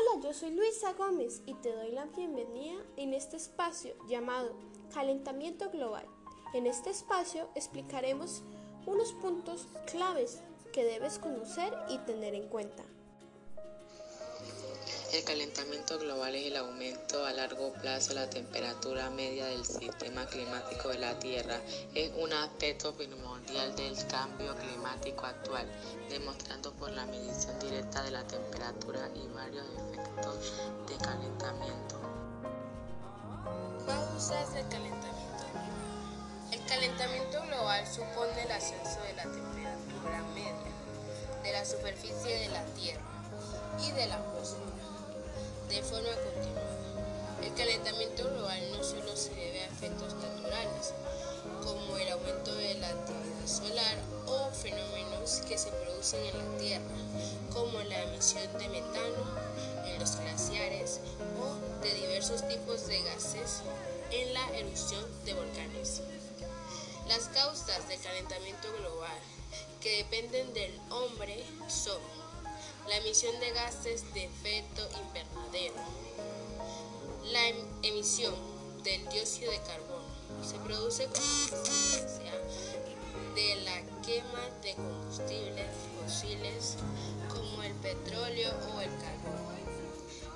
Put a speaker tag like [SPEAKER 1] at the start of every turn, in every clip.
[SPEAKER 1] Hola, yo soy Luisa Gómez y te doy la bienvenida en este espacio llamado Calentamiento Global. En este espacio explicaremos unos puntos claves que debes conocer y tener en cuenta.
[SPEAKER 2] El calentamiento global es el aumento a largo plazo de la temperatura media del sistema climático de la Tierra. Es un aspecto primordial del cambio climático actual, demostrando por la medición directa de la temperatura y varios efectos de calentamiento.
[SPEAKER 3] Causas del calentamiento global. El calentamiento global supone el ascenso de la temperatura media de la superficie de la Tierra y de la atmósfera de forma continua. El calentamiento global no solo se debe a efectos naturales, como el aumento de la actividad solar o fenómenos que se producen en la Tierra, como la emisión de metano en los glaciares o de diversos tipos de gases en la erupción de volcanes. Las causas del calentamiento global que dependen del hombre son la emisión de gases de efecto invernadero, la em-, emisión del dióxido de carbono. Se produce como de la quema de combustibles fósiles como el petróleo o el carbón,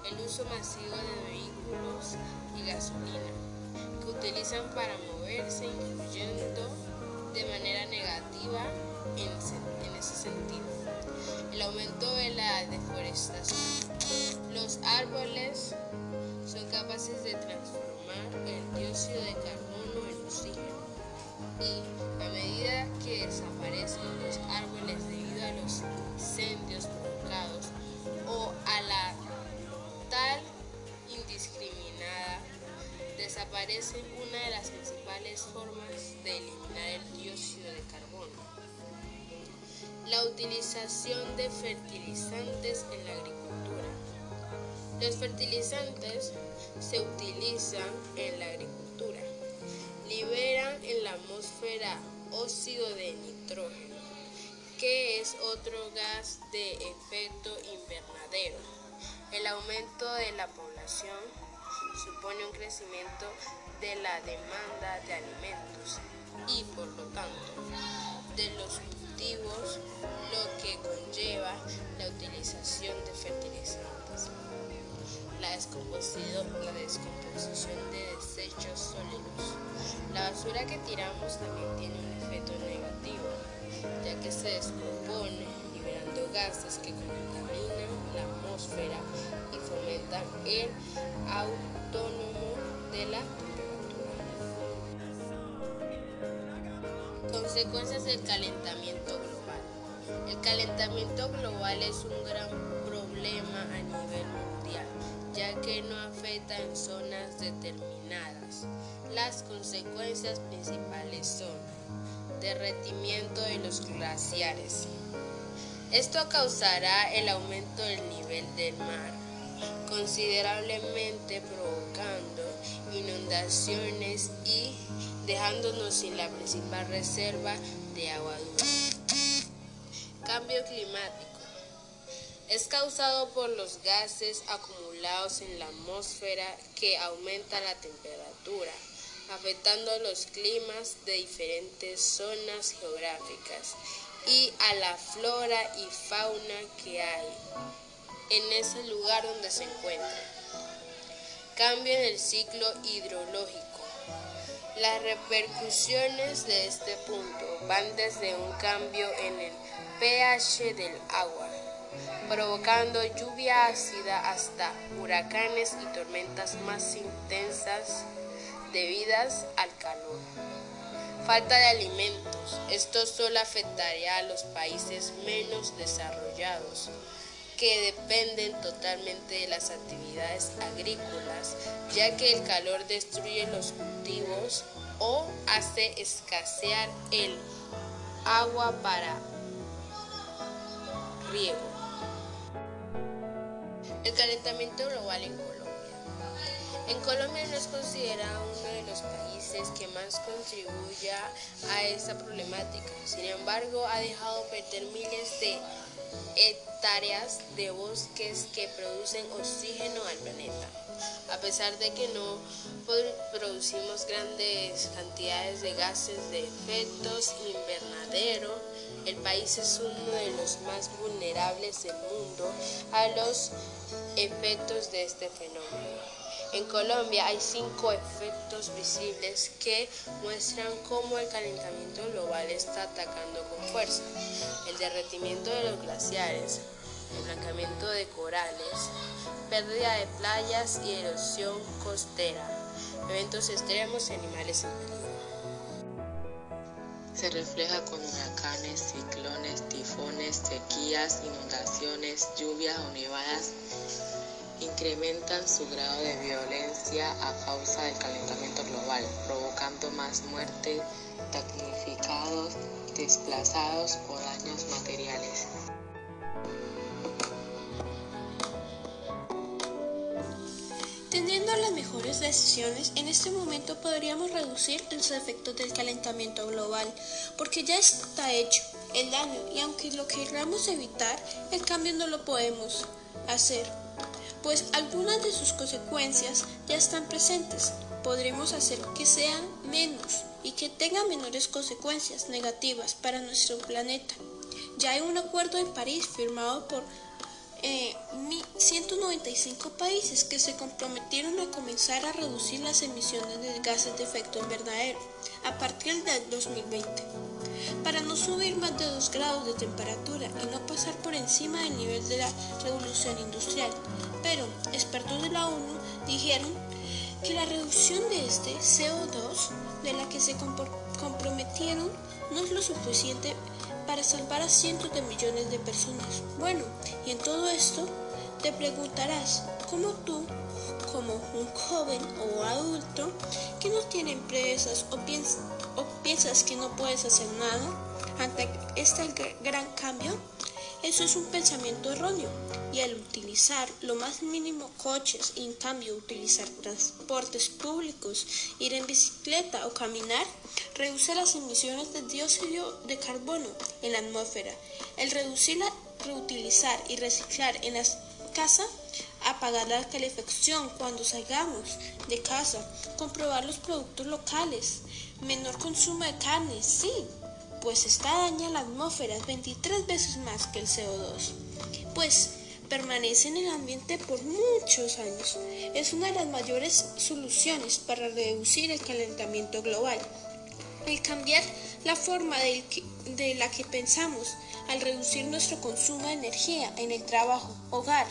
[SPEAKER 3] el uso masivo de vehículos y gasolina que utilizan para moverse influyendo de manera negativa en ese sentido el aumento de la deforestación. Los árboles son capaces de transformar el dióxido de carbono en oxígeno y a medida que desaparecen los árboles debido a los incendios provocados o a la tal indiscriminada, desaparece una de las principales formas de eliminar el utilización de fertilizantes en la agricultura. Los fertilizantes se utilizan en la agricultura. Liberan en la atmósfera óxido de nitrógeno, que es otro gas de efecto invernadero. El aumento de la población supone un crecimiento de la demanda de alimentos y por lo tanto de los lo que conlleva la utilización de fertilizantes. La la descomposición de desechos sólidos. La basura que tiramos también tiene un efecto negativo, ya que se descompone liberando gases que contaminan la atmósfera y fomentan el autónomo de la Consecuencias del calentamiento global. El calentamiento global es un gran problema a nivel mundial, ya que no afecta en zonas determinadas. Las consecuencias principales son derretimiento de los glaciares. Esto causará el aumento del nivel del mar, considerablemente provocando inundaciones y dejándonos sin la principal reserva de agua dulce. Cambio climático. Es causado por los gases acumulados en la atmósfera que aumentan la temperatura, afectando los climas de diferentes zonas geográficas y a la flora y fauna que hay en ese lugar donde se encuentra. Cambio en el ciclo hidrológico. Las repercusiones de este punto van desde un cambio en el pH del agua, provocando lluvia ácida hasta huracanes y tormentas más intensas debidas al calor. Falta de alimentos. Esto solo afectaría a los países menos desarrollados que dependen totalmente de las actividades agrícolas, ya que el calor destruye los cultivos o hace escasear el agua para riego. El calentamiento global en Colombia. En Colombia no es considerado uno de los países que más contribuya a esta problemática. Sin embargo, ha dejado perder miles de hectáreas hectáreas de bosques que producen oxígeno al planeta. A pesar de que no producimos grandes cantidades de gases de efectos invernadero, el país es uno de los más vulnerables del mundo a los efectos de este fenómeno. En Colombia hay cinco efectos visibles que muestran cómo el calentamiento global está atacando con fuerza. El derretimiento de los glaciares, el blancamiento de corales, pérdida de playas y erosión costera, eventos extremos y animales en.
[SPEAKER 2] Se refleja con huracanes, ciclones, tifones, sequías, inundaciones, lluvias o nevadas incrementan su grado de violencia a causa del calentamiento global, provocando más muerte, damnificados, desplazados o daños materiales.
[SPEAKER 1] Teniendo las mejores decisiones, en este momento podríamos reducir los efectos del calentamiento global, porque ya está hecho el daño y aunque lo queramos evitar, el cambio no lo podemos hacer pues algunas de sus consecuencias ya están presentes. Podremos hacer que sean menos y que tengan menores consecuencias negativas para nuestro planeta. Ya hay un acuerdo en París firmado por 195 eh, países que se comprometieron a comenzar a reducir las emisiones de gases de efecto invernadero a partir del 2020 para no subir más de 2 grados de temperatura y no pasar por encima del nivel de la revolución industrial. Pero expertos de la ONU dijeron que la reducción de este CO2 de la que se comprometieron no es lo suficiente para salvar a cientos de millones de personas. Bueno, y en todo esto te preguntarás, ¿cómo tú, como un joven o adulto que no tiene empresas o, o piensas que no puedes hacer nada ante este gran cambio? Eso es un pensamiento erróneo y al utilizar lo más mínimo coches y en cambio utilizar transportes públicos, ir en bicicleta o caminar, reduce las emisiones de dióxido de carbono en la atmósfera. El reducir, reutilizar y reciclar en las casas, apagar la calefacción cuando salgamos de casa, comprobar los productos locales, menor consumo de carne, sí, pues esta daña la atmósfera 23 veces más que el CO2, pues permanece en el ambiente por muchos años. Es una de las mayores soluciones para reducir el calentamiento global. El cambiar la forma de, la que pensamos al reducir nuestro consumo de energía en el trabajo, hogar,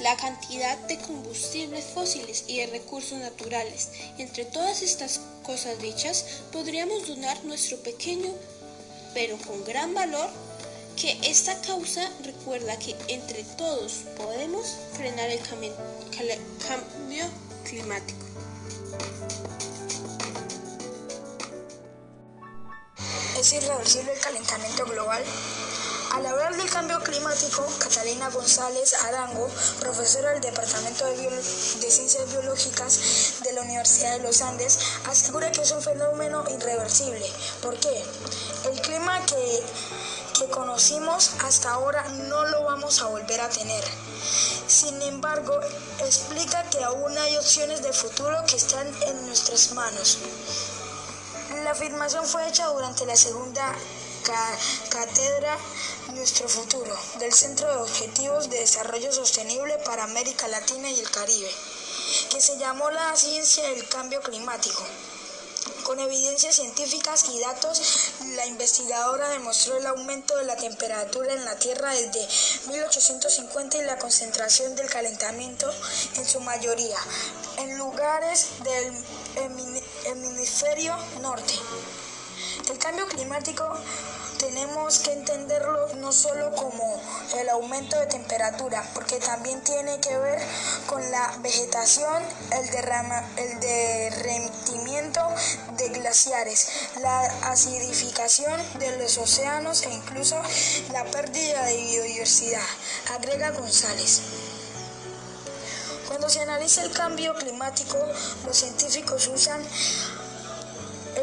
[SPEAKER 1] la cantidad de combustibles fósiles y de recursos naturales. Entre todas estas cosas dichas, podríamos donar nuestro pequeño pero con gran valor, que esta causa recuerda que entre todos podemos frenar el cambio climático.
[SPEAKER 4] Es irreversible el calentamiento global al hablar del cambio climático, Catalina González Arango, profesora del Departamento de, Ciencias Biológicas de la Universidad de los Andes, asegura que es un fenómeno irreversible. ¿Por qué? El clima que, que conocimos hasta ahora no lo vamos a volver a tener. Sin embargo, explica que aún hay opciones de futuro que están en nuestras manos. La afirmación fue hecha durante la segunda cátedra Nuestro Futuro del Centro de Objetivos de Desarrollo Sostenible para América Latina y el Caribe, que se llamó La Ciencia del Cambio Climático. Con evidencias científicas y datos, la investigadora demostró el aumento de la temperatura en la Tierra desde 1850 y la concentración del calentamiento en su mayoría en lugares del hemisferio norte. El cambio climático tenemos que entenderlo no solo como el aumento de temperatura, porque también tiene que ver con la vegetación, el, derrama, el derretimiento de glaciares, la acidificación de los océanos e incluso la pérdida de biodiversidad, agrega González. Cuando se analiza el cambio climático, los científicos usan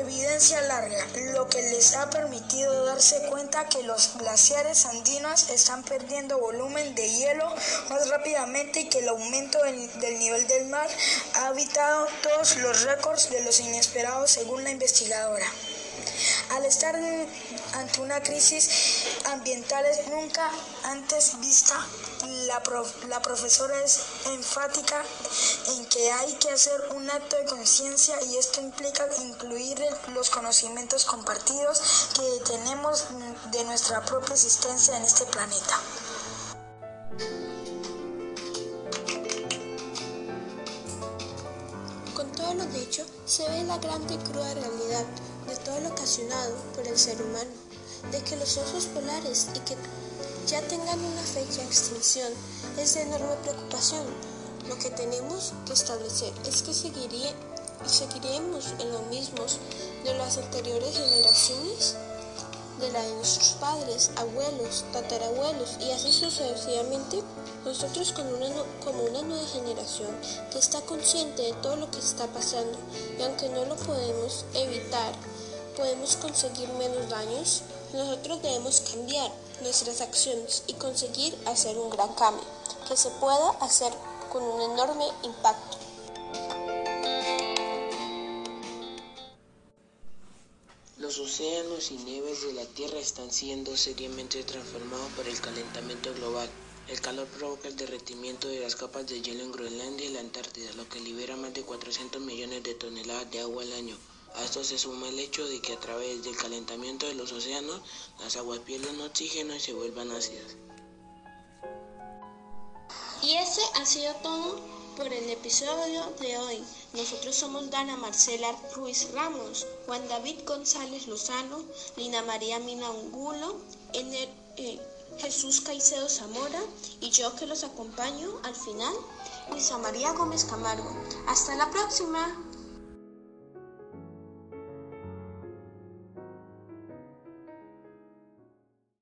[SPEAKER 4] evidencia larga, lo que les ha permitido darse cuenta que los glaciares andinos están perdiendo volumen de hielo más rápidamente y que el aumento del nivel del mar ha habitado todos los récords de los inesperados según la investigadora. Al estar ante una crisis ambiental nunca antes vista, la, la profesora es enfática en que hay que hacer un acto de conciencia y esto implica incluir los conocimientos compartidos que tenemos de nuestra propia existencia en este planeta.
[SPEAKER 1] Con todo lo dicho, se ve la grande y cruda realidad de todo lo ocasionado por el ser humano, de que los osos polares y que ya tengan una fecha de extinción es de enorme preocupación. Lo que tenemos que establecer es que seguiremos en lo mismo de las anteriores generaciones, de la de nuestros padres, abuelos, tatarabuelos y así sucesivamente. Nosotros como una, como una nueva generación que está consciente de todo lo que está pasando y aunque no lo podemos evitar, podemos conseguir menos daños, nosotros debemos cambiar nuestras acciones y conseguir hacer un gran cambio que se pueda hacer con un enorme impacto.
[SPEAKER 5] Los océanos y nieves de la Tierra están siendo seriamente transformados por el calentamiento global. El calor provoca el derretimiento de las capas de hielo en Groenlandia y la Antártida, lo que libera más de 400 millones de toneladas de agua al año. A esto se suma el hecho de que a través del calentamiento de los océanos, las aguas pierden oxígeno y se vuelvan ácidas.
[SPEAKER 1] Y ese ha sido todo por el episodio de hoy. Nosotros somos Dana Marcela Ruiz Ramos, Juan David González Lozano, Lina María Mina Ungulo, eh, Jesús Caicedo Zamora y yo que los acompaño al final, Luisa María Gómez Camargo. Hasta la próxima.